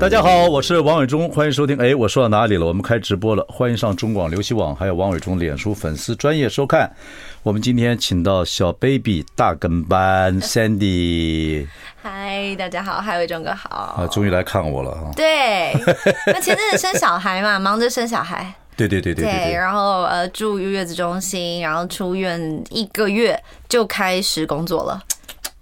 大家好，我是王伟忠，欢迎收听。哎，我说到哪里了？我们开直播了，欢迎上中广流行网，还有王伟忠脸书粉丝专业收看。我们今天请到小 baby 大跟班 Sandy。嗨，大家好，嗨，伟忠哥好。啊，终于来看我了啊。对，那前阵子生小孩嘛，忙着生小孩。对对对对对，对。然后呃，住月子中心，然后出院一个月就开始工作了。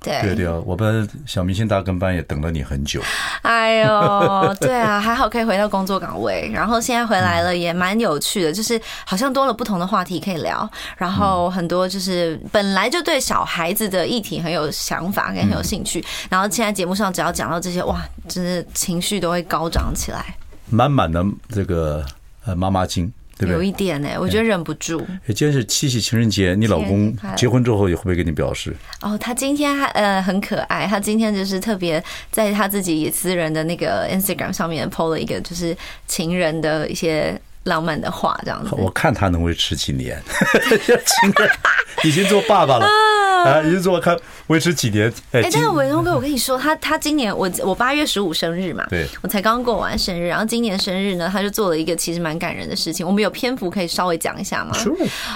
对对对啊，我们小明星大跟班也等了你很久。哎呦，对啊，还好可以回到工作岗位，然后现在回来了也蛮有趣的，就是好像多了不同的话题可以聊，然后很多就是本来就对小孩子的议题很有想法也很有兴趣，然后现在节目上只要讲到这些，哇，真的情绪都会高涨起来，满满的这个呃妈妈经。对对有一点呢、欸，我觉得忍不住。今天是七夕情人节，你老公结婚之后也会不会给你表示？哦，他今天还呃很可爱，他今天就是特别在他自己私人的那个 Instagram 上面 PO 了一个就是情人的一些浪漫的话，这样子。我看他能维持几年？情人 已经做爸爸了。啊，一直做看维持几年？哎，但是伟忠哥，我跟你说，他他今年我我八月十五生日嘛，对，我才刚过完生日，然后今年生日呢，他就做了一个其实蛮感人的事情。我们有篇幅可以稍微讲一下吗？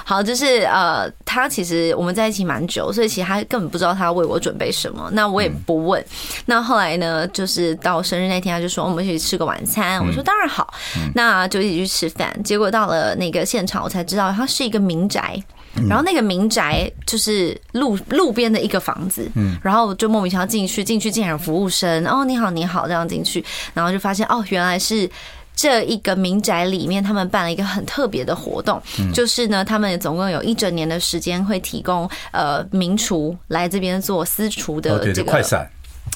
好，就是呃，他其实我们在一起蛮久，所以其实他根本不知道他要为我准备什么，那我也不问。那后来呢，就是到生日那天，他就说我们一起吃个晚餐，我说当然好，那就一起去吃饭。结果到了那个现场，我才知道他是一个民宅。然后那个民宅就是路路边的一个房子，嗯，然后就莫名其妙进去，进去竟然有服务生，哦，你好，你好，这样进去，然后就发现哦，原来是这一个民宅里面他们办了一个很特别的活动，就是呢，他们总共有一整年的时间会提供呃名厨来这边做私厨的这个快闪。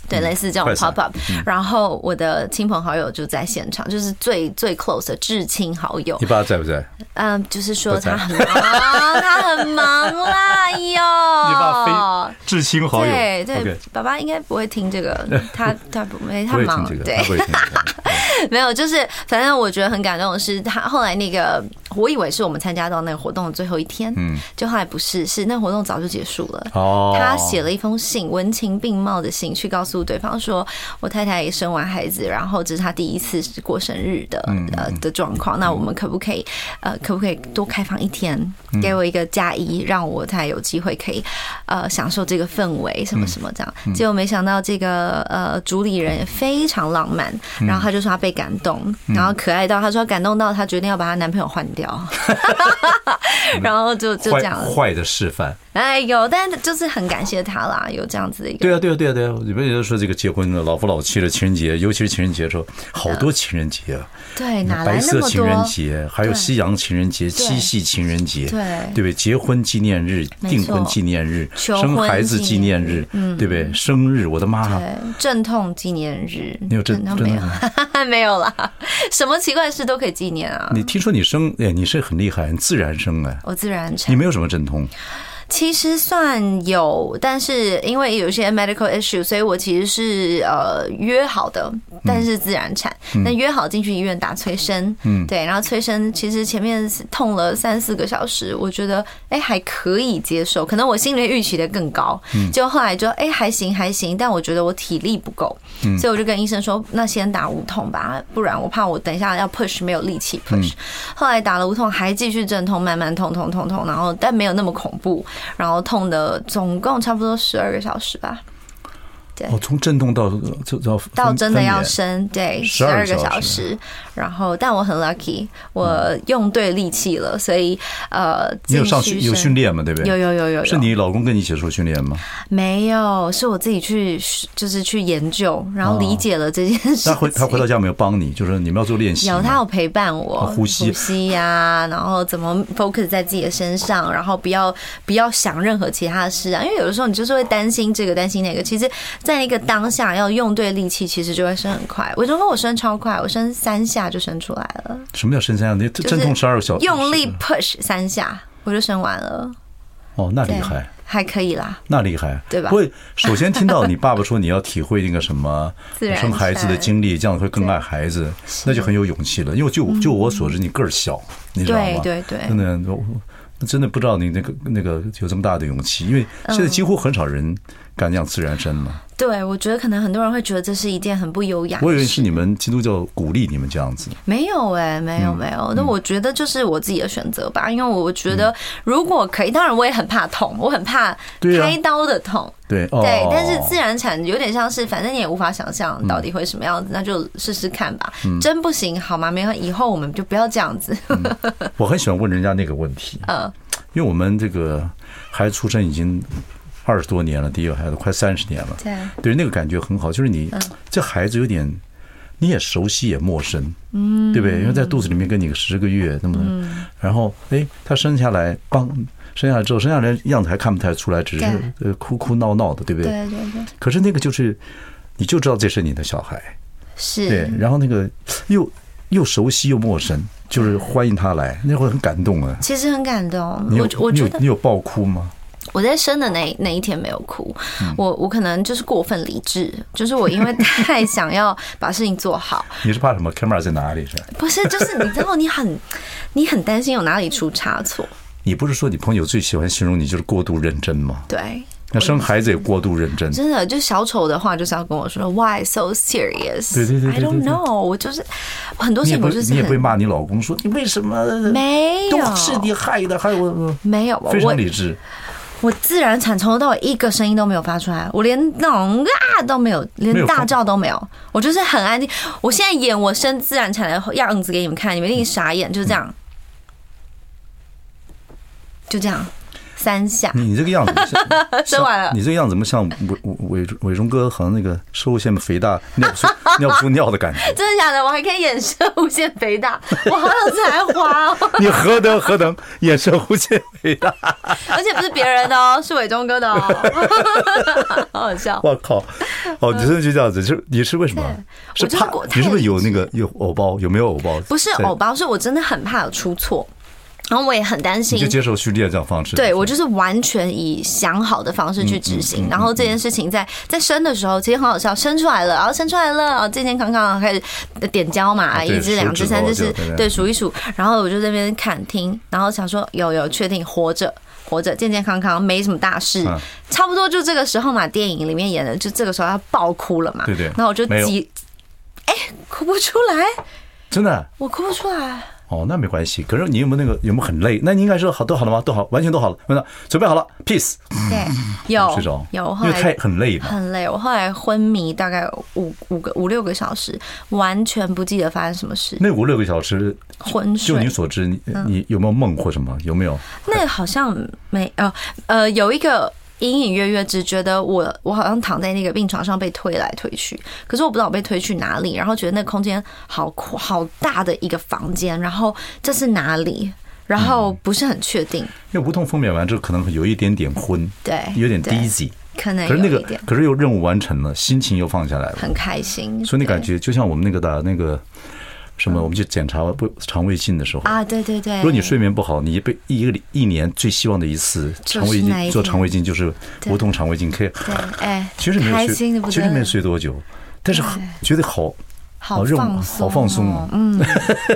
对，类似这种 pop up，然后我的亲朋好友就在现场，就是最最 close 的至亲好友。你爸在不在？嗯，就是说他很忙，他很忙啦，哟。你爸非至亲好友。对对，爸爸应该不会听这个，他他不没他忙，对，没有，就是反正我觉得很感动的是，他后来那个，我以为是我们参加到那个活动的最后一天，嗯，就后来不是，是那活动早就结束了。哦，他写了一封信，文情并茂的信，去告诉。对方说：“我太太也生完孩子，然后这是她第一次过生日的呃的状况。那我们可不可以呃可不可以多开放一天，给我一个加一，让我太太有机会可以呃享受这个氛围什么什么这样？结果没想到这个呃主理人也非常浪漫，然后他就说他被感动，然后可爱到他说感动到他决定要把她男朋友换掉，然后就就这样坏的示范。哎呦，但就是很感谢他啦，有这样子的一个。对啊对啊对啊对啊，你们也就说这个结婚的老夫老妻的情人节，尤其是情人节的时候，好多情人节啊。对，哪来那么多？白色情人节，还有西洋情人节、七夕情人节，对对不对？结婚纪念日、订婚纪念日、生孩子纪念日，对不对？生日，我的妈！对，阵痛纪念日，你有阵痛没有？没有啦，什么奇怪的事都可以纪念啊！你听说你生哎，你是很厉害，很自然生哎，我自然产，你没有什么阵痛。其实算有，但是因为有些 medical issue，所以我其实是呃约好的，但是自然产。那约好进去医院打催生，嗯，对，然后催生其实前面痛了三四个小时，我觉得哎还可以接受，可能我心里预期的更高，就后来就哎还行还行，但我觉得我体力不够，所以我就跟医生说，那先打无痛吧，不然我怕我等一下要 push 没有力气 push。后来打了无痛，还继续阵痛，慢慢痛痛痛痛，然后但没有那么恐怖。然后痛的总共差不多十二个小时吧。对，哦，从阵痛到到到真的要生，对，十二个小时。然后，但我很 lucky，我用对力气了，所以呃，你有上训有训练吗？对不对？有有有有。是你老公跟你一起做训练吗？没有，是我自己去，就是去研究，然后理解了这件事。他回他回到家没有帮你，就是你们要做练习。有，他有陪伴我呼吸呼吸呀，然后怎么 focus 在自己的身上，然后不要不要想任何其他的事啊，因为有的时候你就是会担心这个担心那个，其实。在一个当下要用对力气，其实就会升很快。我就说，我升超快，我升三下就生出来了。什么叫生三下？你阵痛十二个小时，用力 push 三下，我就生完了。哦，那厉害。还可以啦，那厉害，对吧？不会，首先听到你爸爸说你要体会那个什么 生孩子的经历，这样会更爱孩子，那就很有勇气了。因为就就我所知，你个儿小，你知道吗？对对对，真的，真的不知道你那个那个有这么大的勇气，因为现在几乎很少人敢这样自然生嘛。对，我觉得可能很多人会觉得这是一件很不优雅。我以为是你们基督教鼓励你们这样子。没有哎，没有没有。那我觉得就是我自己的选择吧，因为我觉得如果可以，当然我也很怕痛，我很怕开刀的痛。对对，但是自然产有点像是，反正你也无法想象到底会什么样子，那就试试看吧。真不行，好吗？没关系，以后我们就不要这样子。我很喜欢问人家那个问题，嗯，因为我们这个孩子出生已经。二十多年了，第一个孩子快三十年了，对，对，那个感觉很好，就是你这孩子有点，你也熟悉也陌生，嗯，对不对？因为在肚子里面跟你个十个月那么，然后哎，他生下来，帮生下来之后，生下来样子还看不太出来，只是呃哭哭闹闹的，对不对？对对对。可是那个就是，你就知道这是你的小孩，是，对。然后那个又又熟悉又陌生，就是欢迎他来，那会很感动啊。其实很感动，你有你有你有爆哭吗？我在生的那那一天没有哭，我我可能就是过分理智，就是我因为太想要把事情做好。你是怕什么？camera 在哪里是？不是，就是你知道，你很你很担心有哪里出差错。你不是说你朋友最喜欢形容你就是过度认真吗？对，那生孩子也过度认真。真的，就小丑的话就是要跟我说 Why so serious？对对对，I don't know，我就是很多事情我就是你也会骂你老公说你为什么没有？都是你害的，害我没有，非常理智。我我自然产从头到尾一个声音都没有发出来，我连那种啊都没有，连大叫都没有，我就是很安静。我现在演我生自然产的样子给你们看，你们一定傻眼，就这样，就这样。三下，你这个样子，生完了。你这个样子怎么像伟伟伟忠哥，好像那个摄护腺肥大，尿出 尿出尿的感觉。真的假的？我还可以演射物腺肥大，我好有才华哦！你何德何能演摄护腺肥大？而且不是别人的哦，是伟忠哥的哦，好好笑。我靠！哦，你真的就这样子？是你是为什么？是怕？你是不是有那个有偶包？有没有偶包？不是偶包，是我真的很怕有出错。然后我也很担心，就接受序列这样方式。对，我就是完全以想好的方式去执行。然后这件事情在在生的时候，其实很好笑，生出来了，然后生出来了，然后健健康康开始点胶嘛，一只、两只、三只，是，对，数一数。然后我就在那边看听，然后想说有有确定活着活着健健康康没什么大事，差不多就这个时候嘛，电影里面演的就这个时候他爆哭了嘛，对对。然后我就急，哎，哭不出来，真的，我哭不出来。哦，那没关系。可是你有没有那个有没有很累？那你应该是好都好了吗？都好，完全都好了。问他准备好了，peace。对，有睡着有，因为太很累嘛。很累，我后来昏迷大概五五个五六个小时，完全不记得发生什么事。那五六个小时昏睡，就你所知，你你有没有梦或什么？有没有？那好像没哦呃有一个。隐隐约约只觉得我我好像躺在那个病床上被推来推去，可是我不知道我被推去哪里，然后觉得那空间好好大的一个房间，然后这是哪里？然后不是很确定。因为无痛分娩完之后可能有一点点昏，对，有点 dizzy，可能。可是那个可是又任务完成了，心情又放下来了，很开心。所以那感觉就像我们那个的那个。什么？我们去检查不肠胃镜的时候啊，对对对。如果你睡眠不好，你被一个一年最希望的一次肠胃镜做肠胃镜就是无痛肠胃镜，可以。对，哎，其实没有睡，其实没有睡多久，但是觉得好。好放松，好放松哦。嗯，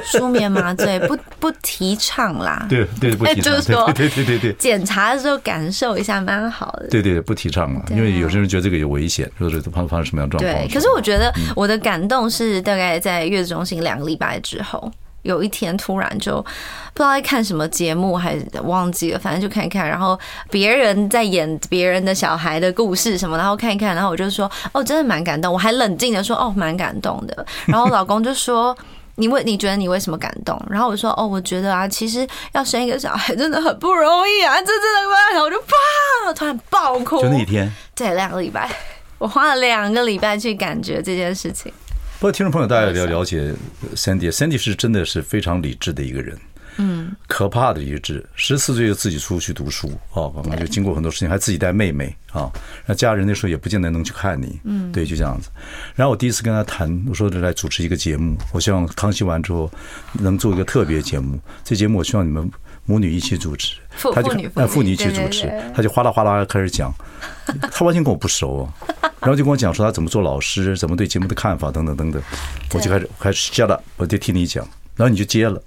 舒眠麻醉不不提倡啦。对对，不提倡。就是说，对对对对，检查的时候感受一下蛮好的。对对，不提倡了，因为有些人觉得这个有危险，或者发发生什么样状况。对，可是我觉得我的感动是大概在月子中心两个礼拜之后。有一天突然就不知道在看什么节目，还忘记了，反正就看一看。然后别人在演别人的小孩的故事什么，然后看一看，然后我就说：“哦，真的蛮感动。”我还冷静的说：“哦，蛮感动的。”然后我老公就说：“你为你觉得你为什么感动？”然后我说：“哦，我觉得啊，其实要生一个小孩真的很不容易啊，这真的。”然后我就啪，突然爆哭。就那一天，对，两个礼拜，我花了两个礼拜去感觉这件事情。不过，听众朋友，大家要了解 Sandy，Sandy 是真的是非常理智的一个人。嗯，可怕的一个志，十四岁就自己出去读书啊，就经过很多事情，还自己带妹妹啊，那家人那时候也不见得能去看你，嗯，对，就这样子。然后我第一次跟他谈，我说来主持一个节目，我希望康熙完之后能做一个特别节目，这节目我希望你们母女一起主持，他就哎父女一起主持，他就哗啦哗啦开始讲，他完全跟我不熟啊，然后就跟我讲说他怎么做老师，怎么对节目的看法等等等等，我就开始开始接了，我就听你讲，然后你就接了。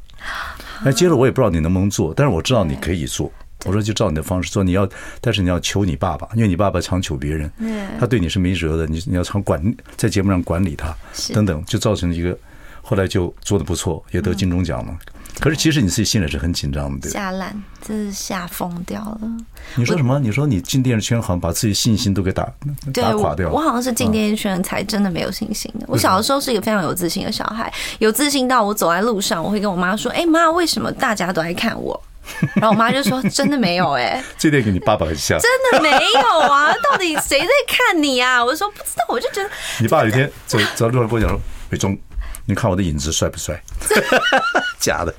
哎，接了我也不知道你能不能做，但是我知道你可以做。我说就照你的方式做，你要，但是你要求你爸爸，因为你爸爸常求别人，他对你是没辙的，你你要常管在节目上管理他，等等，就造成了一个，后来就做的不错，也得金钟奖了。可是其实你自己心里是很紧张的，对，吓烂，这是吓疯掉了。你说什么？你说你进电视圈好像把自己信心都给打打垮掉了。我好像是进电视圈才真的没有信心的。我小的时候是一个非常有自信的小孩，有自信到我走在路上，我会跟我妈说：“哎妈，为什么大家都爱看我？” 然后我妈就说：“真的没有哎。”这点跟你爸爸很像。真的没有啊？到底谁在看你啊？我说不知道，我就觉得你爸有一天走走路上跟我讲说：“伟忠。”你看我的影子帅不帅？假的。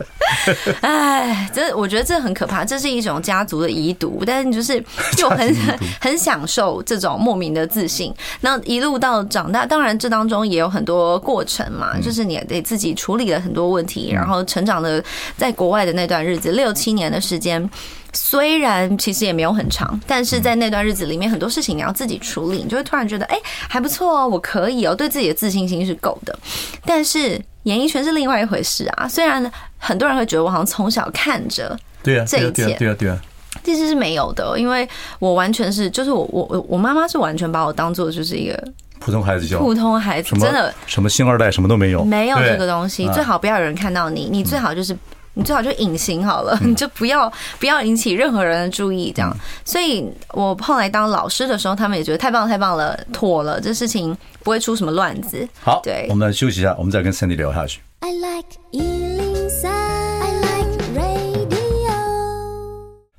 哎，这我觉得这很可怕，这是一种家族的遗毒。但是就是 就很 很享受这种莫名的自信。那一路到长大，当然这当中也有很多过程嘛，就是你得自己处理了很多问题，然后成长的在国外的那段日子，六七年的时间。虽然其实也没有很长，但是在那段日子里面，很多事情你要自己处理，你就会突然觉得，哎，还不错哦，我可以哦，对自己的自信心是够的。但是演艺圈是另外一回事啊。虽然很多人会觉得我好像从小看着对啊这一切，对啊对啊，其实是没有的，因为我完全是，就是我我我妈妈是完全把我当做就是一个普通孩子教，普通孩子真的什么星二代什么都没有，没有这个东西，最好不要有人看到你，你最好就是。你最好就隐形好了，你就不要不要引起任何人的注意，这样。所以我后来当老师的时候，他们也觉得太棒太棒了，妥了，这事情不会出什么乱子。好，对，我们休息一下，我们再跟 Sandy 聊下去。I like 103, I like radio。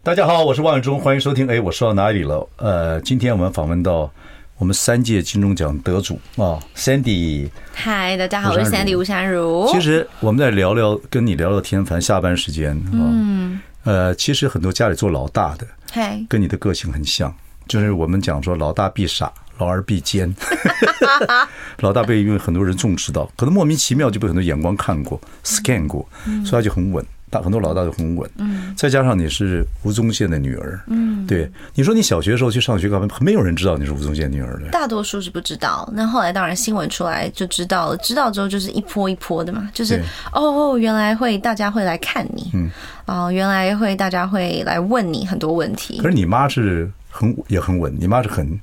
大家好，我是万永忠，欢迎收听。哎，我说到哪里了？呃，今天我们访问到。我们三届金钟奖得主啊，Sandy。嗨，大家好，我是 Sandy 吴姗儒。其实我们在聊聊，跟你聊聊天，反正下班时间嗯，呃，其实很多家里做老大的，嘿，跟你的个性很像，就是我们讲说老大必傻，老二必奸。老大被因为很多人重视到，可能莫名其妙就被很多眼光看过、scan 过，所以他就很稳。很多老大都很稳，嗯，再加上你是吴宗宪的女儿，嗯，对，你说你小学的时候去上学干嘛？没有人知道你是吴宗宪女儿的，大多数是不知道。那后来当然新闻出来就知道了，知道之后就是一波一波的嘛，就是哦，原来会大家会来看你，嗯，哦，原来会大家会来问你很多问题。可是你妈是很也很稳，你妈是很。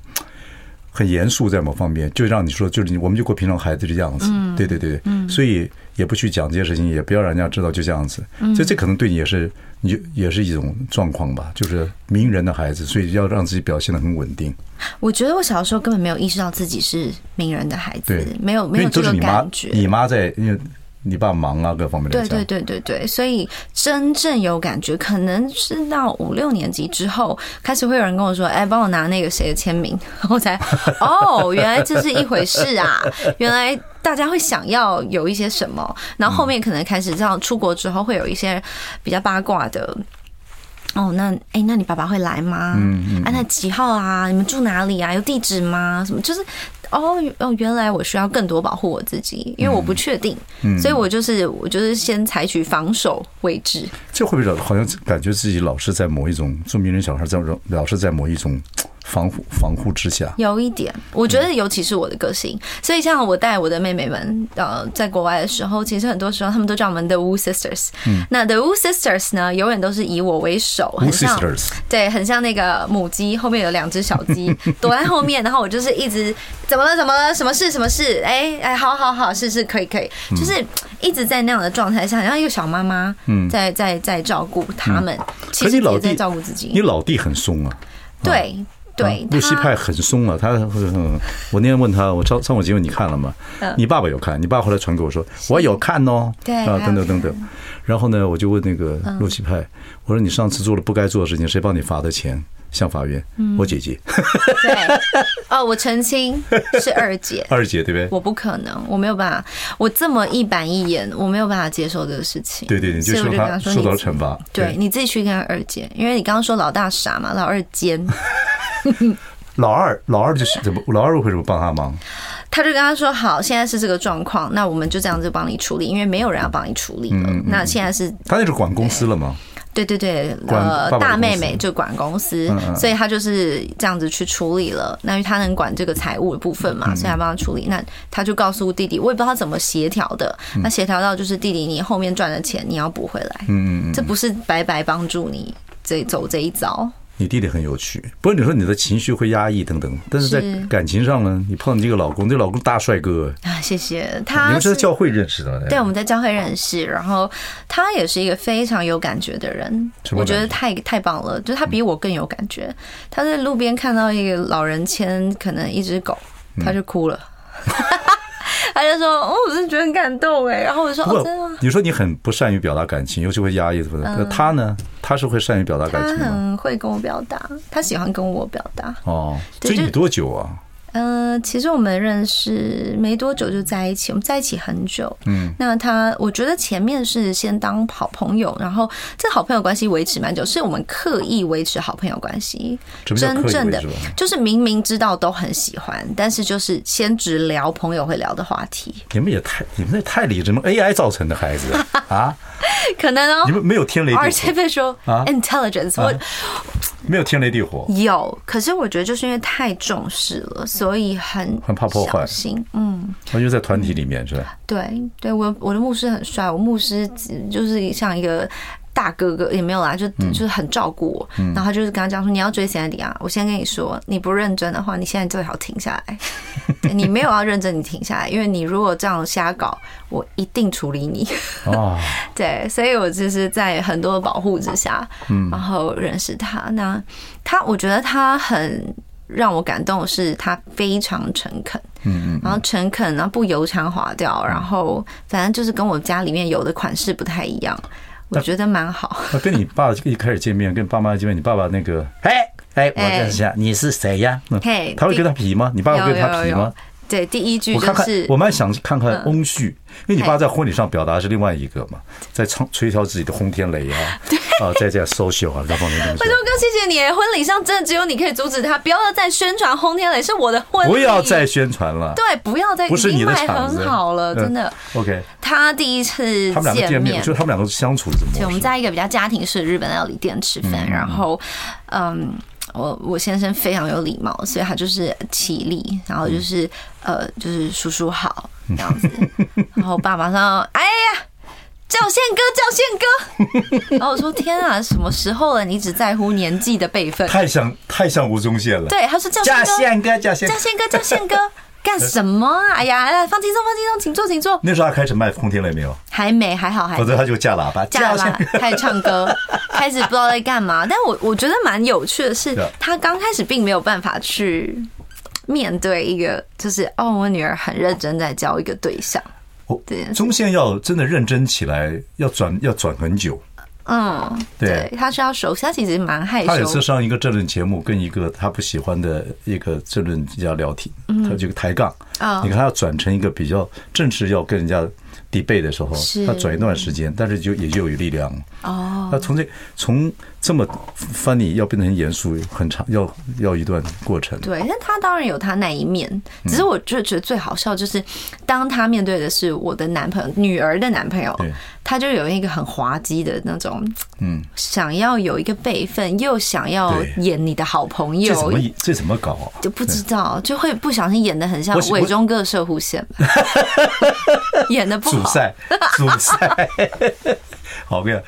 很严肃，在某方面就让你说，就是你，我们就过平常孩子的样子，对对对，所以也不去讲这些事情，也不要让人家知道，就这样子。所以这可能对你也是，你就也是一种状况吧，就是名人的孩子，所以要让自己表现得很稳定。我觉得我小时候根本没有意识到自己是名人的孩子，没有没有这个感觉。你妈在，因为。你爸忙啊，各方面的。对对对对对，所以真正有感觉，可能是到五六年级之后，开始会有人跟我说：“哎，帮我拿那个谁的签名。”我才 哦，原来这是一回事啊！原来大家会想要有一些什么，然后后面可能开始这样出国之后，会有一些比较八卦的。哦，那哎，那你爸爸会来吗？嗯嗯。啊，那几号啊？你们住哪里啊？有地址吗？什么？就是。哦哦，原来我需要更多保护我自己，因为我不确定，所以我就是我就是先采取防守位置。这会不会好像感觉自己老是在某一种做名人小孩，在老是在某一种。防护防护之下，有一点，我觉得尤其是我的个性，所以像我带我的妹妹们，呃，在国外的时候，其实很多时候他们都叫我们 The Wu Sisters。嗯，那 The Wu Sisters 呢，永远都是以我为首，很像，对，很像那个母鸡后面有两只小鸡 躲在后面，然后我就是一直怎么了怎么了，什么事什么事，哎哎，好好好，是是可以可以，就是一直在那样的状态下，然后一个小妈妈，嗯，在在在照顾他们，其实也在照顾自己。你老弟很松啊，对。对，露西派很松啊，他，我那天问他，我上上我节目你看了吗？你爸爸有看，你爸后来传给我说我有看哦，对啊，等等等等。然后呢，我就问那个露西派，我说你上次做了不该做的事情，谁帮你罚的钱？向法院，我姐姐。对，哦，我澄清 是二姐，二姐对不对？我不可能，我没有办法，我这么一板一眼，我没有办法接受这个事情。对对对，所以我就跟他说，受到了惩罚。对，你自己去跟二姐，因为你刚刚说老大傻嘛，老二奸。老二，老二就是怎么？老二为什么帮他忙？他就跟他说：“好，现在是这个状况，那我们就这样子帮你处理，因为没有人要帮你处理了。那现在是他那是管公司了吗？”对对对，呃，大妹妹就管公司，所以她就是这样子去处理了。那因为她能管这个财务的部分嘛，所以她帮她处理。那她就告诉弟弟，我也不知道他怎么协调的。那协调到就是弟弟，你后面赚的钱你要补回来。嗯嗯，这不是白白帮助你这走这一遭。你弟弟很有趣，不过你说你的情绪会压抑等等，但是在感情上呢，你碰到这个老公，这老公大帅哥啊，谢谢他。你们是在教会认识的？对，我们在教会认识，然后他也是一个非常有感觉的人，我觉得太太棒了，就他比我更有感觉。他在路边看到一个老人牵可能一只狗，他就哭了。他就说：“哦，我是觉得很感动哎。”然后我就说：“哦，真的吗？”你说你很不善于表达感情，尤其会压抑什么的。那他呢？他是会善于表达感情吗？他很会跟我表达，他喜欢跟我表达。哦，追你多久啊？呃，其实我们认识没多久就在一起，我们在一起很久。嗯，那他，我觉得前面是先当好朋友，然后这好朋友关系维持蛮久，是我们刻意维持好朋友关系。真正的就是明明知道都很喜欢，但是就是先只聊朋友会聊的话题。你们也太，你们也太理智吗？AI 造成的孩子啊？可能哦。你们没有天雷地火。Artificial intelligence，我。没有天雷地火，有，可是我觉得就是因为太重视了，所以很很怕破坏。嗯，我就在团体里面是吧？对，对我我的牧师很帅，我牧师就是像一个。大哥哥也没有啦，就就是很照顾我，然后他就是跟他讲说，你要追 Sandy 啊，我先跟你说，你不认真的话，你现在最好停下来。你没有要认真，你停下来，因为你如果这样瞎搞，我一定处理你。哦，对，所以我就是在很多的保护之下，嗯然后认识他。那他，我觉得他很让我感动的是，他非常诚恳，嗯嗯，然后诚恳，然后不油腔滑调，然后反正就是跟我家里面有的款式不太一样。我觉得蛮好。那跟你爸一开始见面，跟爸妈见面，你爸爸那个，哎哎，我认识一下，你是谁呀？嘿，他会跟他皮吗？你爸会跟他皮吗？对，第一句就是我蛮想看看翁婿，因为你爸在婚礼上表达是另外一个嘛，在唱吹箫自己的轰天雷啊，啊，在这样 social 啊，各方面东西。慧忠哥，谢谢你，婚礼上真的只有你可以阻止他，不要再宣传轰天雷是我的婚礼，不要再宣传了，对，不要再，不是你的场子，很好了，真的。OK，他第一次见面，就他们两个相处怎么？就我们在一个比较家庭式的日本料理店吃饭，然后，嗯。我我先生非常有礼貌，所以他就是起立，然后就是呃，就是叔叔好这样子，然后爸爸说：“哎呀，叫宪哥，叫宪哥。”然后我说：“天啊，什么时候了？你只在乎年纪的辈分？太像太像吴宗宪了。”对，他说：“叫宪哥，叫宪哥，叫宪哥，叫宪哥。”干什么啊？哎呀，放轻松，放轻松，请坐，请坐。那时候他开始卖空天雷没有？还没，还好，还。否则他就架喇叭，架喇叭开始唱歌，开始不知道在干嘛。但我我觉得蛮有趣的是，他刚开始并没有办法去面对一个，就是哦，我女儿很认真在教一个对象。哦，对，中线要真的认真起来，要转要转很久。嗯，对，他是要熟悉，他其实蛮害羞。他有次上一个政论节目，跟一个他不喜欢的一个政论家聊天，他这个抬杠啊，你看他要转成一个比较正式，要跟人家 debate 的时候，他转一段时间，但是就也就有力量哦。那从这从。这么 funny 要变得很严肃，很长，要要一段过程。对，但他当然有他那一面，只是我就觉得最好笑就是，当他面对的是我的男朋友、女儿的男朋友，他就有一个很滑稽的那种，嗯，想要有一个辈分，又想要演你的好朋友，这怎么这怎么搞啊？就不知道，就会不小心演的很像伟忠哥的摄护腺，演的不好。主赛，主赛。好，不要。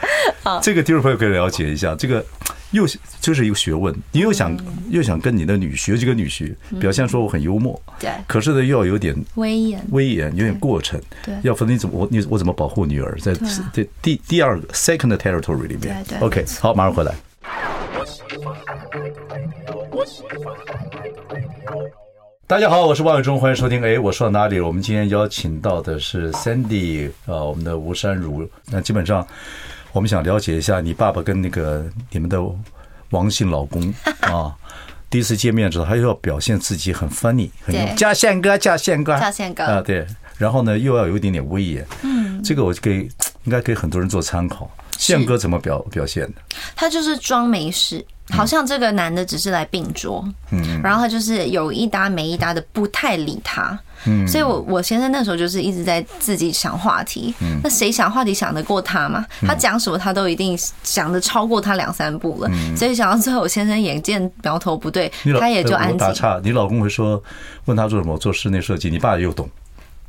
这个听众朋友可以了解一下，这个又就是一个学问。你又想又想跟你的女婿，这个女婿表现说我很幽默，对，可是呢又要有点威严，威严有点过程，对，要分你怎么我你我怎么保护女儿在这第第二个 second territory 里面。OK，好，马上回来。大家好，我是王伟忠，欢迎收听。哎，我说到哪里了？我们今天邀请到的是 Sandy 啊，我们的吴山如。那基本上，我们想了解一下你爸爸跟那个你们的王姓老公 啊，第一次见面的时候，他又要表现自己很 funny，很叫宪哥，叫宪哥，叫宪哥啊，对，然后呢又要有一点点威严，嗯，这个我给应该给很多人做参考。宪哥怎么表表现的？他就是装没事。好像这个男的只是来并桌，嗯，然后他就是有一搭没一搭的，不太理他，嗯，所以我我先生那时候就是一直在自己想话题，嗯，那谁想话题想得过他嘛？他讲什么他都一定想得超过他两三步了，所以想到最后我先生眼见苗头不对，他也就安静。我打岔，你老公会说问他做什么？做室内设计，你爸又懂。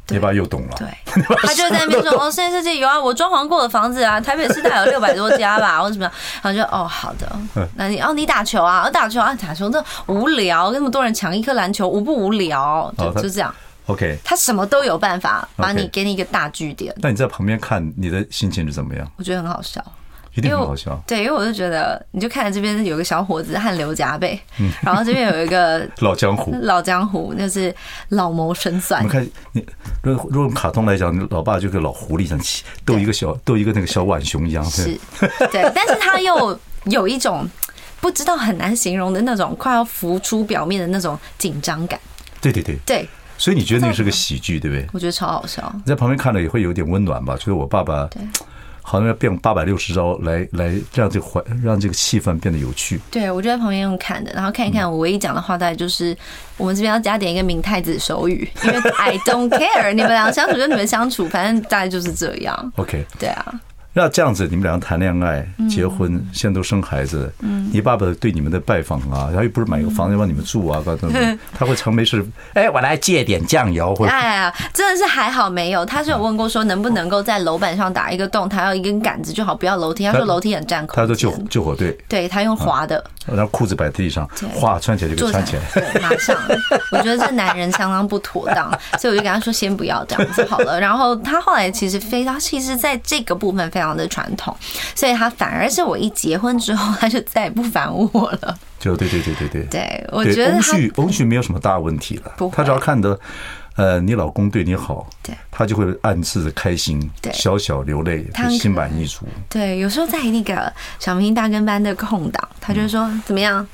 你爸又懂了，对，他就在那边说：“哦，现在世界有啊，我装潢过的房子啊，台北市大概有六百多家吧，或者怎么样。”然后就哦，好的，那你哦，你打球啊？我打球啊，打球这无聊，那么多人抢一颗篮球，无不无聊？就就这样。OK，他什么都有办法把你给你一个大据点。那你在旁边看，你的心情是怎么样？我觉得很好笑。一定很好笑，对，因为我就觉得，你就看着这边有个小伙子汗流浃背，嗯，然后这边有一个 老江湖，老江湖就是老谋深算。我看你，如果如果用卡通来讲，你老爸就跟老狐狸一样，逗一个小逗一个那个小浣熊一样，是，对，但是他又有一种不知道很难形容的那种快要浮出表面的那种紧张感。对对对对，所以你觉得那个是个喜剧，对不对？我觉得超好笑。你在旁边看了也会有点温暖吧？就是我爸爸。对。好像要变八百六十招来来让这个环让这个气氛变得有趣。对，我就在旁边用看的，然后看一看。我唯一讲的话大概就是，我们这边要加点一个明太子手语，因为 I don't care，你们俩相处就你们相处，反正大概就是这样。OK，对啊。那这样子，你们两个谈恋爱、结婚，现在都生孩子。嗯，你爸爸对你们的拜访啊，然后又不是买个房子帮你们住啊，等等，他会常没事，哎，我来借点酱油。或者哎呀，真的是还好没有。他是有问过说，能不能够在楼板上打一个洞，他要一根杆子就好，不要楼梯。他说楼梯很占空。他说救救火队，对他用滑的，然后裤子摆在地上，哗穿起来就穿起来。对，马上。我觉得这男人相当不妥当，所以我就跟他说先不要这样子好了。然后他后来其实非常，其实在这个部分非常的传统。所以他反而是我一结婚之后，他就再也不烦我了。就对对对对对，对我觉得翁婿翁婿没有什么大问题了。他只要看得，呃，你老公对你好，对，他就会暗自的开心，对小小流泪，心满意足。对，有时候在那个小明星大跟班的空档，他就说怎么样，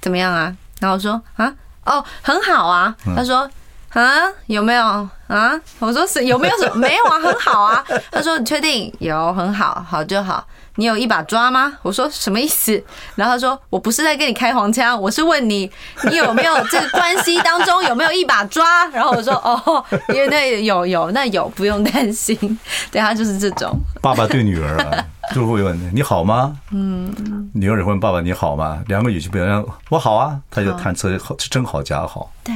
怎么样啊？然后我说啊，哦，很好啊。他说。啊，有没有啊？我说是有没有什么？没有啊，很好啊。他说，你确定？有，很好，好就好。你有一把抓吗？我说什么意思？然后他说，我不是在跟你开黄腔，我是问你，你有没有这个关系当中 有没有一把抓？然后我说哦，因为那有有那有，不用担心。对，他就是这种。爸爸对女儿啊，就会问你好吗？嗯，女儿也会问爸爸你好吗？两个语气不一样，我好啊，他就探测好，真好假好。对。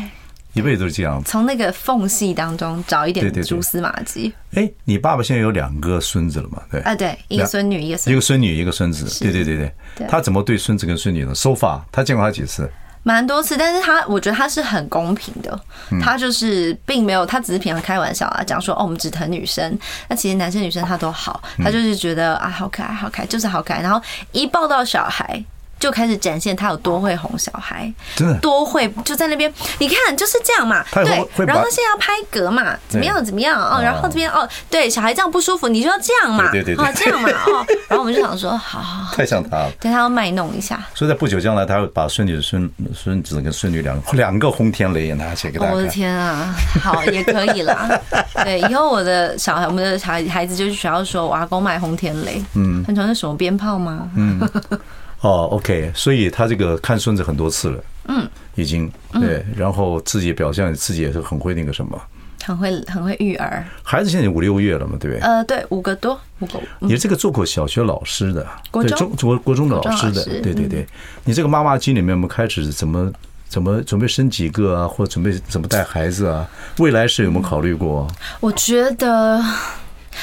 一辈子都是这样子，从那个缝隙当中找一点蛛丝马迹。哎，你爸爸现在有两个孙子了嘛？对啊，对，一个孙女，一个孙一个孙女，一个孙子。对对对对，他怎么对孙子跟孙女呢？So far，他见过他几次？蛮多次，但是他我觉得他是很公平的，他就是并没有，他只是平常开玩笑啊，讲说哦，我们只疼女生，那其实男生女生他都好，他就是觉得啊，好可爱，好可爱，就是好可爱，然后一抱到小孩。就开始展现他有多会哄小孩，真的多会就在那边，你看就是这样嘛，对。然后他现在要拍嗝嘛，怎么样怎么样哦，然后这边哦，对，小孩这样不舒服，你就要这样嘛，对对对，这样嘛哦。然后我们就想说，好，太像他了，对他要卖弄一下。所以在不久将来，他会把孙女的孙孙子跟孙女两两个轰天雷也拿起来给大家。我的天啊，好也可以啦。对，以后我的小孩，我们的孩孩子就去学校说，我阿公卖轰天雷，嗯，很常是什么鞭炮吗？嗯。哦，OK，所以他这个看孙子很多次了，嗯，已经对，然后自己表现自己也是很会那个什么，很会很会育儿。孩子现在五六个月了嘛，对不对？呃，对，五个多，五个。你这个做过小学老师的，国中国国中的老师的，对对对。你这个妈妈经里面，我们开始怎么怎么准备生几个啊，或准备怎么带孩子啊？未来是有没有考虑过？我觉得。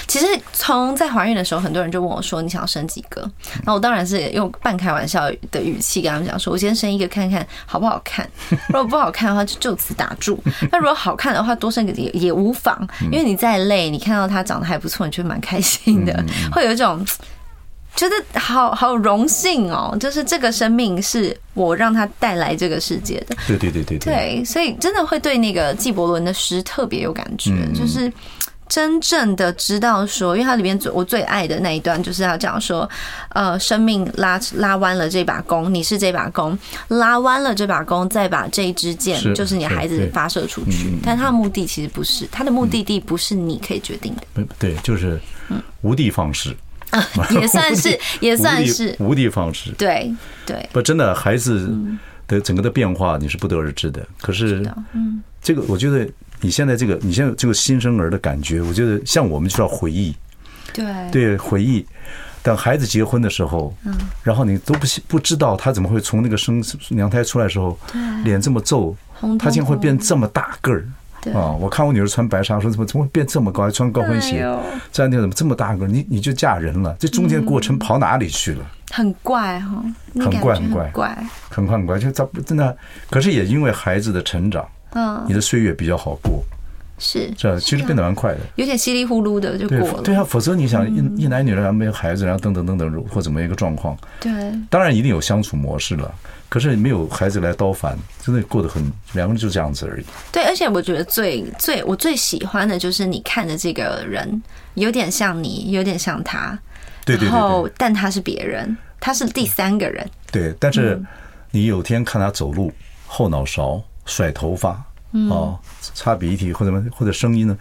其实从在怀孕的时候，很多人就问我说：“你想要生几个？”那我当然是用半开玩笑的语气跟他们讲说：“我先生一个看看好不好看，如果不好看的话就就此打住。那如果好看的话，多生个也也无妨，因为你再累，你看到他长得还不错，你就蛮开心的，会有一种觉得好好荣幸哦，就是这个生命是我让他带来这个世界的。对对对对对，所以真的会对那个纪伯伦的诗特别有感觉，就是。真正的知道说，因为它里面最我最爱的那一段就是要讲说，呃，生命拉拉弯了这把弓，你是这把弓，拉弯了这把弓，再把这一支箭，就是你孩子发射出去。但他的目的其实不是，他的目的地不是你可以决定的。对，就是无的放矢，也算是，也算是无的放矢。对对，不，真的孩子的整个的变化你是不得而知的。可是，嗯，这个我觉得。你现在这个，你现在这个新生儿的感觉，我觉得像我们就要回忆，对对，回忆。等孩子结婚的时候，嗯，然后你都不不知道他怎么会从那个生娘胎出来的时候，脸这么皱，他竟然会变这么大个儿，啊！我看我女儿穿白纱，说怎么怎么会变这么高，还穿高跟鞋，这样怎么这么大个儿？你你就嫁人了，这中间过程跑哪里去了？很怪哈，很怪很怪，很怪很怪，就真的。可是也因为孩子的成长。嗯，你的岁月比较好过，是这其实变得蛮快的，有点稀里糊涂的就过了。对啊，否则你想一一男一女然后没有孩子，然后等等等等或怎么一个状况？对，当然一定有相处模式了。可是没有孩子来刀烦，真的过得很两个人就这样子而已。对，而且我觉得最最我最喜欢的就是你看的这个人有点像你，有点像他，对对对，然后但他是别人，他是第三个人。对，但是你有天看他走路后脑勺。甩头发，哦，擦鼻涕或者什么或者声音呢，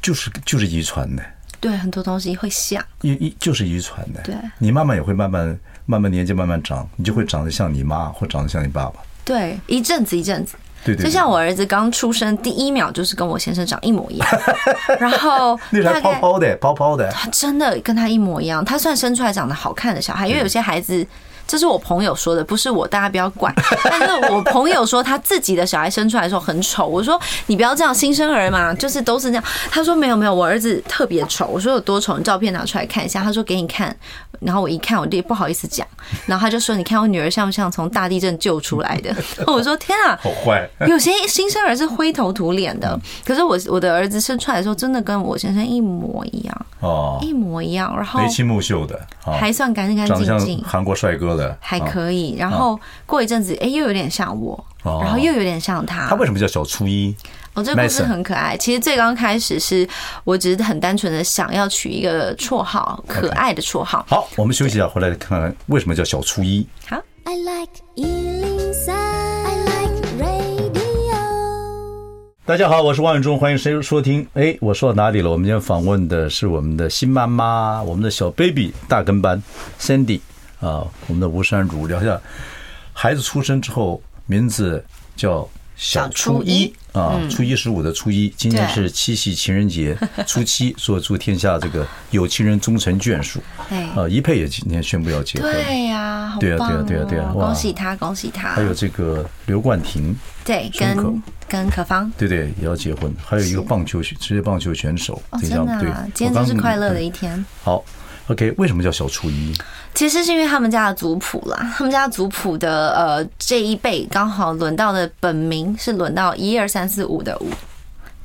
就是就是遗传的。对，很多东西会像，一一就是遗传的。对，你慢慢也会慢慢慢慢年纪慢慢长，你就会长得像你妈，或长得像你爸爸。对，一阵子一阵子。对对。就像我儿子刚出生第一秒，就是跟我先生长一模一样。然后那是泡泡的，泡泡的。他真的跟他一模一样，他算生出来长得好看的小孩，因为有些孩子。这是我朋友说的，不是我，大家不要管。但是我朋友说他自己的小孩生出来的时候很丑，我说你不要这样，新生儿嘛，就是都是这样。他说没有没有，我儿子特别丑。我说有多丑？你照片拿出来看一下。他说给你看。然后我一看，我也不好意思讲。然后他就说：“你看我女儿像不像从大地震救出来的？” 我说：“天啊，好坏！有些新生儿是灰头土脸的，可是我我的儿子生出来的时候，真的跟我先生一模一样哦，一模一样。然后眉清目秀的，还算干干净净，韩国帅哥的还可以。然后过一阵子，哎，又有点像我，然后又有点像他。他为什么叫小初一？哦，这个故事很可爱。其实最刚开始是我只是很单纯的想要取一个绰号，可爱的绰号。好，我们休息一下，回来看看为什么叫小初一。好。I like 103, I like radio。大家好，我是王永忠，欢迎收收听。哎，我说到哪里了？我们今天访问的是我们的新妈妈，我们的小 baby 大跟班 Sandy 啊，我们的吴珊如，聊一下孩子出生之后名字叫。小初一啊，初一十五的初一，今天是七夕情人节，初七，说祝天下这个有情人终成眷属。啊，一佩也今天宣布要结婚。对呀，对呀，对呀，对呀，对啊，恭喜他，恭喜他。还有这个刘冠廷，对，跟跟可芳，对对，也要结婚。还有一个棒球职业棒球选手，真的，对，今天就是快乐的一天。好。OK，为什么叫小初一？其实是因为他们家的族谱啦，他们家族谱的呃这一辈刚好轮到的本名是轮到一二三四五的五，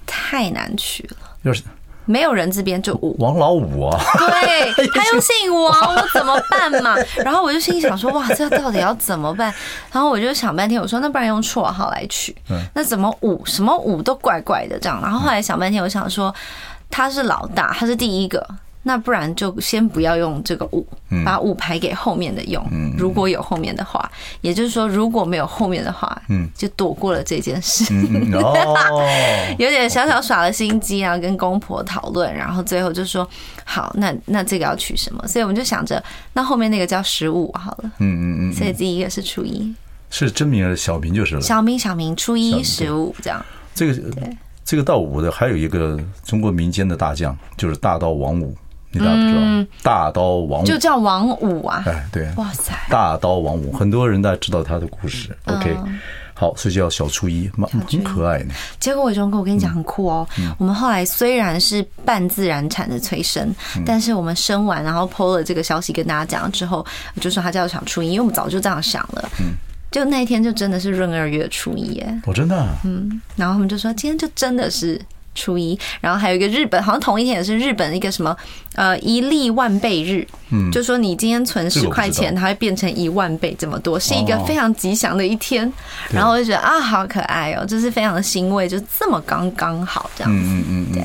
太难取了。就是没有人字边就五，王老五啊。对，他又姓王，我怎么办嘛？然后我就心里想说，哇，这到底要怎么办？然后我就想半天，我说那不然用绰号来取。那怎么五什么五都怪怪的这样。然后后来想半天，我想说他是老大，他是第一个。那不然就先不要用这个五，把五排给后面的用。如果有后面的话，也就是说如果没有后面的话，嗯，就躲过了这件事。有点小小耍了心机然后，跟公婆讨论，然后最后就说好，那那这个要取什么？所以我们就想着，那后面那个叫十五好了。嗯嗯嗯。所以第一个是初一，是真名还是小名就是了。小名小名，初一十五这样。这个这个到五的还有一个中国民间的大将，就是大刀王五。你大家不知道，大刀王五就叫王五啊！哎，对，哇塞，大刀王五，很多人大家知道他的故事。OK，好，所以叫小初一，蛮挺可爱的。结果伟忠哥，我跟你讲很酷哦。我们后来虽然是半自然产的催生，但是我们生完然后 PO 了这个消息跟大家讲了之后，我就说他叫小初一，因为我们早就这样想了。嗯，就那一天就真的是闰二月初一耶！我真的，嗯，然后他们就说今天就真的是。初一，然后还有一个日本，好像同一天也是日本一个什么呃一粒万倍日，嗯，就说你今天存十块钱，它会变成一万倍这么多，是一个非常吉祥的一天。然后我就觉得啊，好可爱哦，就是非常的欣慰，就这么刚刚好这样子。嗯嗯嗯，对。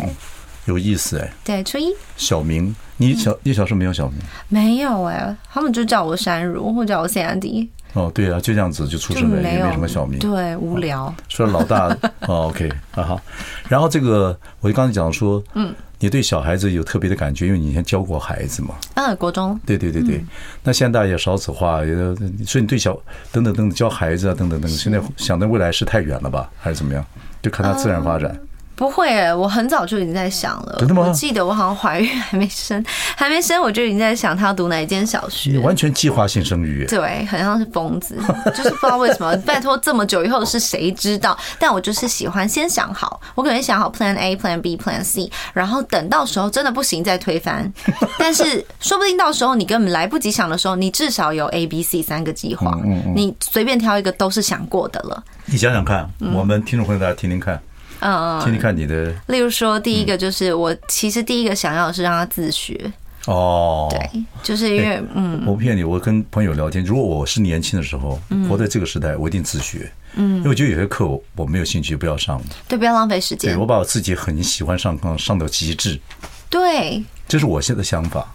有意思哎。对，初一。小明，你小你小时候没有小名？没有哎，他们就叫我山如，或叫我 Sandy。哦，对啊，就这样子就出生了，也没什么小名。对，无聊。说老大 哦，OK 啊好。然后这个，我就刚才讲说，嗯，你对小孩子有特别的感觉，因为你以前教过孩子嘛。嗯，国中。对对对对。那现在也少子化，也所以你对小等等等等教孩子啊等等等等，现在想的未来是太远了吧，还是怎么样？就看他自然发展。不会诶，我很早就已经在想了。真的吗？我记得我好像怀孕还没生，还没生我就已经在想他要读哪一间小学。你完全计划性生育。对，很像是疯子，就是不知道为什么。拜托，这么久以后是谁知道？但我就是喜欢先想好，我可能想好 Plan A、Plan B、Plan C，然后等到时候真的不行再推翻。但是说不定到时候你根本来不及想的时候，你至少有 A、B、C 三个计划，你随便挑一个都是想过的了。你想想看，我们听众朋友大家听听看。嗯，听听看你的。例如说，第一个就是我其实第一个想要的是让他自学。哦，对，就是因为嗯，我不骗你，我跟朋友聊天，如果我是年轻的时候，活在这个时代，我一定自学。嗯，因为我觉得有些课我没有兴趣，不要上。对，不要浪费时间。对，我把我自己很喜欢上课上到极致。对，这是我现在的想法。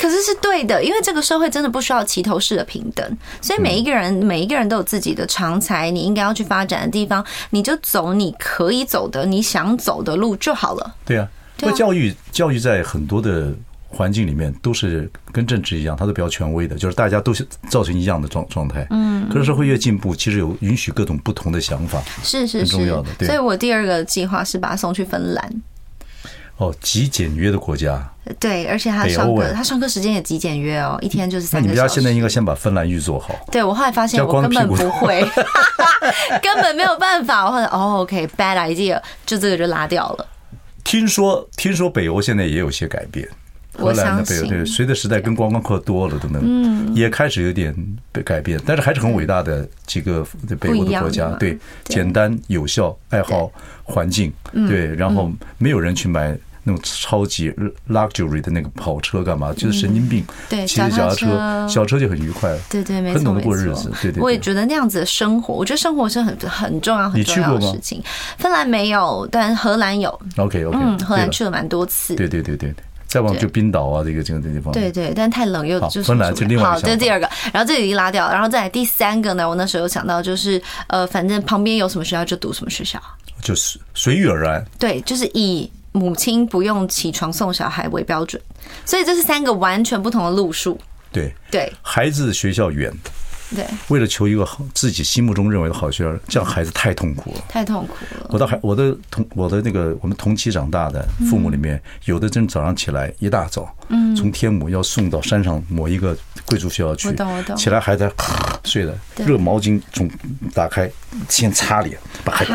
可是是对的，因为这个社会真的不需要齐头式的平等，所以每一个人每一个人都有自己的长才，你应该要去发展的地方，你就走你可以走的、你想走的路就好了。对啊，因为教育教育在很多的环境里面都是跟政治一样，它都比较权威的，就是大家都是造成一样的状状态。嗯，可是社会越进步，其实有允许各种不同的想法，是是是，很重要的。对，所以我第二个计划是把他送去芬兰。哦，极简约的国家，对，而且他上课，他上课时间也极简约哦，一天就是三个小时。那你们家现在应该先把芬兰预做好。对，我后来发现我根本不会，根本没有办法。我后来哦，OK，bad idea，就这个就拉掉了。听说，听说北欧现在也有些改变。荷兰的北欧，对，随着时代跟观光客多了，等等，嗯，也开始有点被改变，但是还是很伟大的几个北欧的国家，对，简单有效，爱好环境，对，然后没有人去买。那种超级 luxury 的那个跑车干嘛？就是神经病。对，骑着脚踏车，小车就很愉快。对对，没错，很懂得过日子。对对，我也觉得那样子的生活，我觉得生活是很很重要很重要的事情。芬兰没有，但荷兰有。OK OK，嗯，荷兰去了蛮多次。对对对对对，再往就冰岛啊，这个这个这地方。对对，但太冷又就是。芬兰就另外。好，这是第二个，然后这里已经拉掉，然后再来第三个呢？我那时候有想到，就是呃，反正旁边有什么学校就读什么学校，就是随遇而安。对，就是以。母亲不用起床送小孩为标准，所以这是三个完全不同的路数。对对，孩子学校远。对，为了求一个好自己心目中认为的好学校，这样孩子太痛苦了，太痛苦了。我的孩，我的同我的那个我们同期长大的父母里面，有的真早上起来一大早，嗯，从天母要送到山上某一个贵族学校去，起来还在睡了，热毛巾从打开先擦脸，把孩子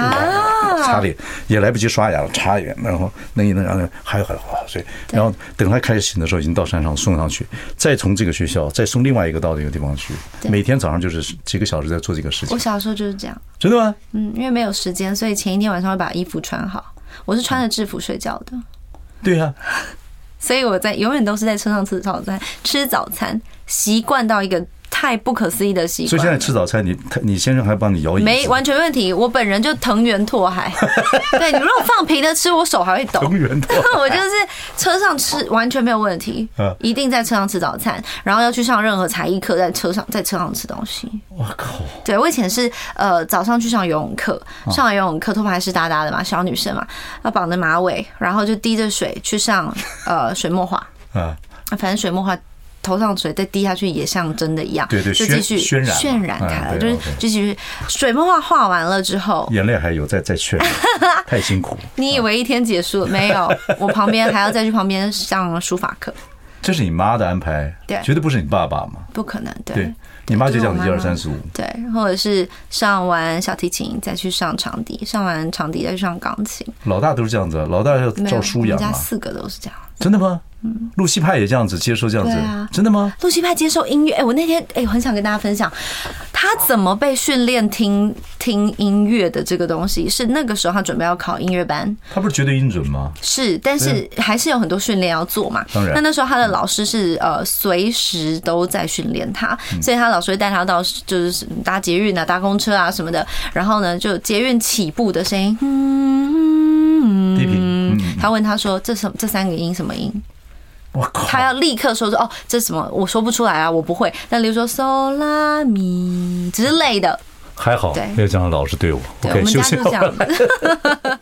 擦脸也来不及刷牙了，擦脸，然后弄一弄，然后还有还有睡，然后等他开始醒的时候，已经到山上送上去，再从这个学校再送另外一个到这个地方去，每天早上就是几个小时在做这个事情。我小时候就是这样。真的吗？嗯，因为没有时间，所以前一天晚上会把衣服穿好。我是穿着制服睡觉的。对呀。所以我在永远都是在车上吃早餐，吃早餐习惯到一个。太不可思议的习惯。所以现在吃早餐，你你先生还帮你摇椅？没，完全没问题。我本人就藤原拓海。对，你如果放平的吃，我手还会抖。藤原拓海，我就是车上吃完全没有问题。一定在车上吃早餐，然后要去上任何才艺课，在车上在车上吃东西。我靠！对，我以前是呃早上去上游泳课，上完游泳课头发还湿哒哒的嘛，小女生嘛，要绑着马尾，然后就滴着水去上呃水墨画。啊，反正水墨画。头上水再滴下去也像真的一样，对对，就继续渲染渲染开了，就是就继续水墨画画完了之后，眼泪还有再再渲染，太辛苦。你以为一天结束没有？我旁边还要再去旁边上书法课。这是你妈的安排，对，绝对不是你爸爸嘛？不可能，对。你妈就这样子一二三四五，对，或者是上完小提琴再去上长笛，上完长笛再去上钢琴。老大都是这样子，老大要照书养嘛。我们家四个都是这样。真的吗？嗯，露西派也这样子接受这样子，啊、真的吗？露西派接受音乐，哎、欸，我那天哎、欸，我很想跟大家分享，他怎么被训练听听音乐的这个东西。是那个时候他准备要考音乐班，他不是绝对音准吗？是，但是还是有很多训练要做嘛。当然，那那时候他的老师是呃随时都在训练他，所以他老师会带他到就是搭捷运啊、搭公车啊什么的，然后呢就捷运起步的声音，嗯。低频。他问他说：“这什这三个音什么音？”我靠！他要立刻说说哦，这什么？我说不出来啊，我不会。那比如说嗦拉咪之类的，还好，没有这样老师对我。对，okay, 我们家就这样。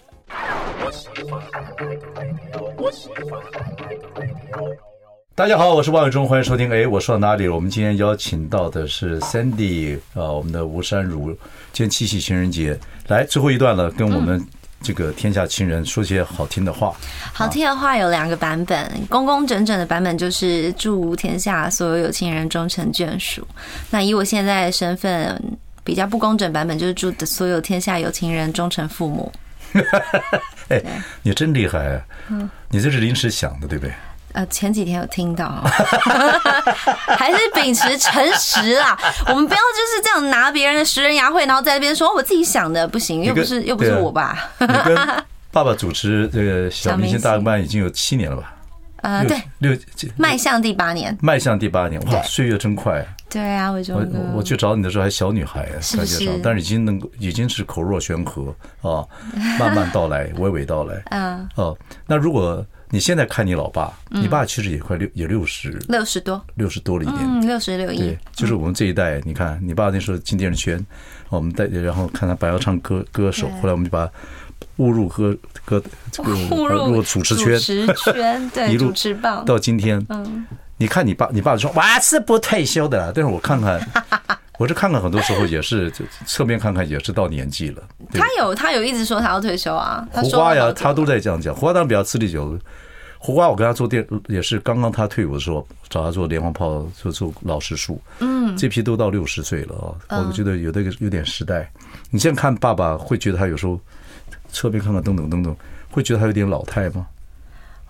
大家好，我是王伟忠，欢迎收听。哎，我说到哪里了？我们今天邀请到的是 Sandy 啊，我们的吴山如。今天七夕情人节，来最后一段了，跟我们这个天下情人说些好听的话。好听的话有两个版本，工工整整的版本就是祝天下所有有情人终成眷属。那以我现在的身份，比较不工整版本就是祝所有天下有情人终成父母。哎，你真厉害啊！嗯，你这是临时想的，对不对？呃，前几天有听到，还是秉持诚实啦。我们不要就是这样拿别人的食人牙慧，然后在那边说我自己想的不行，又不是又不是我吧？爸爸主持这个小明星大班已经有七年了吧？呃，对，六迈向第八年，迈向第八年，哇，岁月真快。对啊，我就我我去找你的时候还小女孩，大街上，但是已经能够已经是口若悬河啊，慢慢道来，娓娓道来。嗯，哦，那如果。你现在看你老爸，你爸其实也快六也六十六十多六十多了一点，嗯，六十六一。对，就是我们这一代，你看你爸那时候进电视圈，我们带然后看他白要唱歌歌手，后来我们就把误入歌歌这个误入主持圈，主持圈对，一路到今天。嗯，你看你爸，你爸说我是不退休的，但是我看看。我是看看，很多时候也是就侧面看看，也是到年纪了。他有他有一直说他要退休啊。胡瓜呀，他都在这样讲。胡瓜当然比较资历久。胡瓜，我跟他做电也是刚刚他退伍的时候，找他做连环炮，做做老实树。嗯，这批都到六十岁了啊，我觉得有的有点时代。你现在看爸爸，会觉得他有时候侧面看看等等等等，会觉得他有点老态吗？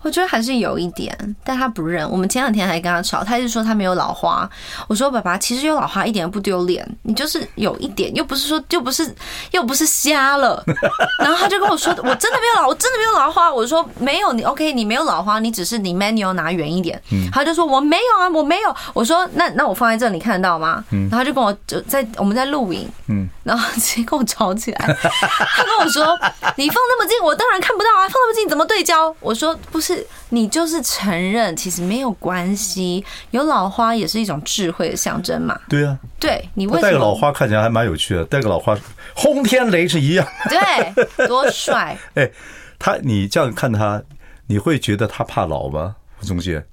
我觉得还是有一点，但他不认。我们前两天还跟他吵，他一直说他没有老花。我说爸爸，其实有老花一点都不丢脸，你就是有一点，又不是说又不是又不是瞎了。然后他就跟我说，我真的没有老，我真的没有老花。我说没有，你 OK，你没有老花，你只是你 manual 拿远一点。他就说我没有啊，我没有。我说那那我放在这里，你看得到吗？然后他就跟我就在我们在录影，然后直接跟我吵起来。他跟我说你放那么近，我当然看不到啊，放那么近怎么对焦？我说不是。你就是承认，其实没有关系，有老花也是一种智慧的象征嘛。对啊，对你为什么戴个老花看起来还蛮有趣的？戴个老花，轰天雷是一样。对，多帅！哎，他你这样看他，你会觉得他怕老吗？中介，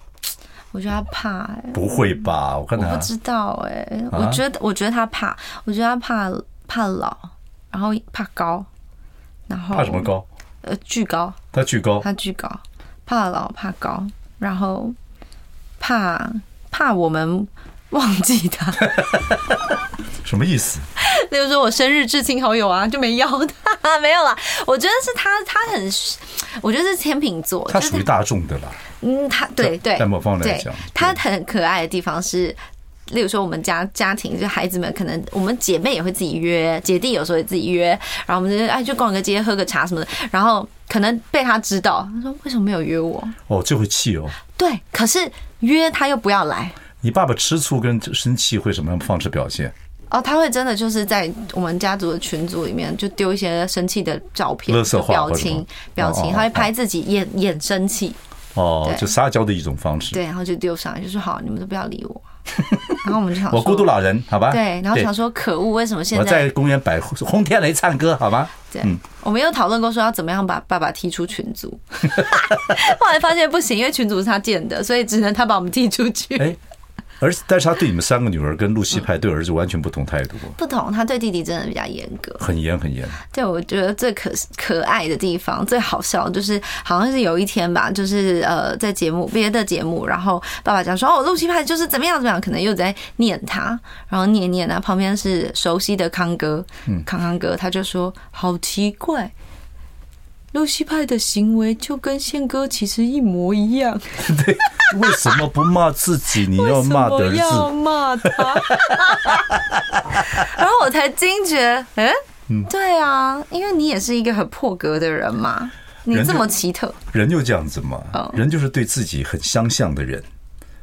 我觉得他怕不会吧？我看他，我不知道哎、欸，我觉得我觉得他怕，我觉得他怕怕老，然后怕高，然后怕什么高？呃，巨高，他巨高，他巨高。怕老怕高，然后怕怕我们忘记他，什么意思？例如说我生日至亲好友啊，就没邀他，没有啦。我觉得是他，他很，我觉得是天秤座，他属于大众的啦。嗯，他对对，在某方面来讲，他很可爱的地方是。例如说，我们家家庭就孩子们，可能我们姐妹也会自己约，姐弟有时候也自己约，然后我们就哎，就逛个街，喝个茶什么的。然后可能被他知道，他说为什么没有约我？哦，就会气哦。对，可是约他又不要来。你爸爸吃醋跟生气会什么样方式表现？哦，他会真的就是在我们家族的群组里面就丢一些生气的照片、表情、表情，他会拍自己演演生气。哦，就撒娇的一种方式。对，然后就丢上来，就说好，你们都不要理我。然后我们就想，我孤独老人，好吧？对，然后想说，可恶，为什么现在我在公园摆轰天雷唱歌，好吗？对，我们有讨论过说要怎么样把爸爸踢出群组，后来发现不行，因为群组是他建的，所以只能他把我们踢出去。而但是他对你们三个女儿跟露西派对儿子完全不同态度。不同，他对弟弟真的比较严格，很严很严。对，我觉得最可可爱的地方，最好笑就是好像是有一天吧，就是呃在节目别的节目，然后爸爸讲说哦露西派就是怎么样怎么样，可能又在念他，然后念念啊，旁边是熟悉的康哥，康康哥他就说好奇怪。露西派的行为就跟宪哥其实一模一样。对，为什么不骂自己？你要骂的儿子。要骂他。然后我才惊觉，哎，对啊，因为你也是一个很破格的人嘛，你这么奇特，人就这样子嘛。人就是对自己很相像的人，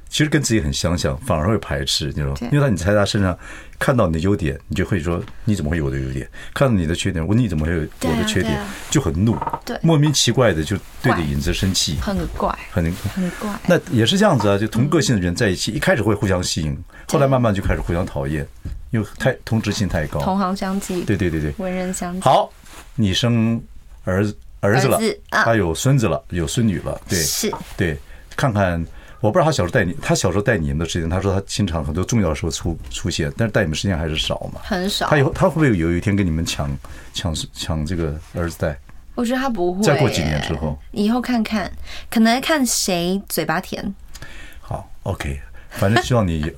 其实跟自己很相像，反而会排斥，你知道吗？因为当你在他身上看到你的优点，你就会说：“你怎么会有我的优点？”看到你的缺点，我你怎么会有我的缺点？就很怒，对莫名其怪的就对着影子生气，很怪，很很怪。那也是这样子啊，就同个性的人在一起，一开始会互相吸引，后来慢慢就开始互相讨厌，因为太同质性太高，同行相忌。对对对对，文人相忌。好，你生儿子儿子了，他有孙子了，有孙女了，对，是，对，看看。我不知道他小时候带你，他小时候带你们的时间，他说他经常很多重要的时候出出现，但是带你们时间还是少嘛，很少。他以后他会不会有一天跟你们抢抢抢这个儿子带？我觉得他不会。再过几年之后，以后看看，可能看谁嘴巴甜。好，OK，反正希望你。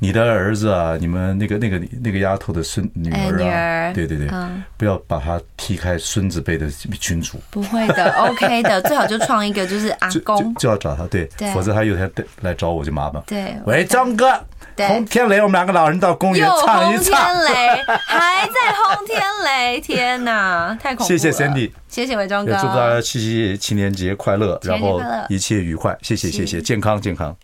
你的儿子啊，你们那个那个那个丫头的孙女儿啊，对对对，不要把他踢开孙子辈的群主。不会的，OK 的，最好就创一个就是阿公，就要找他，对，否则他有天来找我就麻烦。对，喂，张哥，轰天雷，我们两个老人到公园唱一唱。轰天雷，还在轰天雷，天哪，太恐怖了。谢谢 Sandy，谢谢伟忠哥，祝大家七夕情人节快乐，然后一切愉快，谢谢谢谢，健康健康。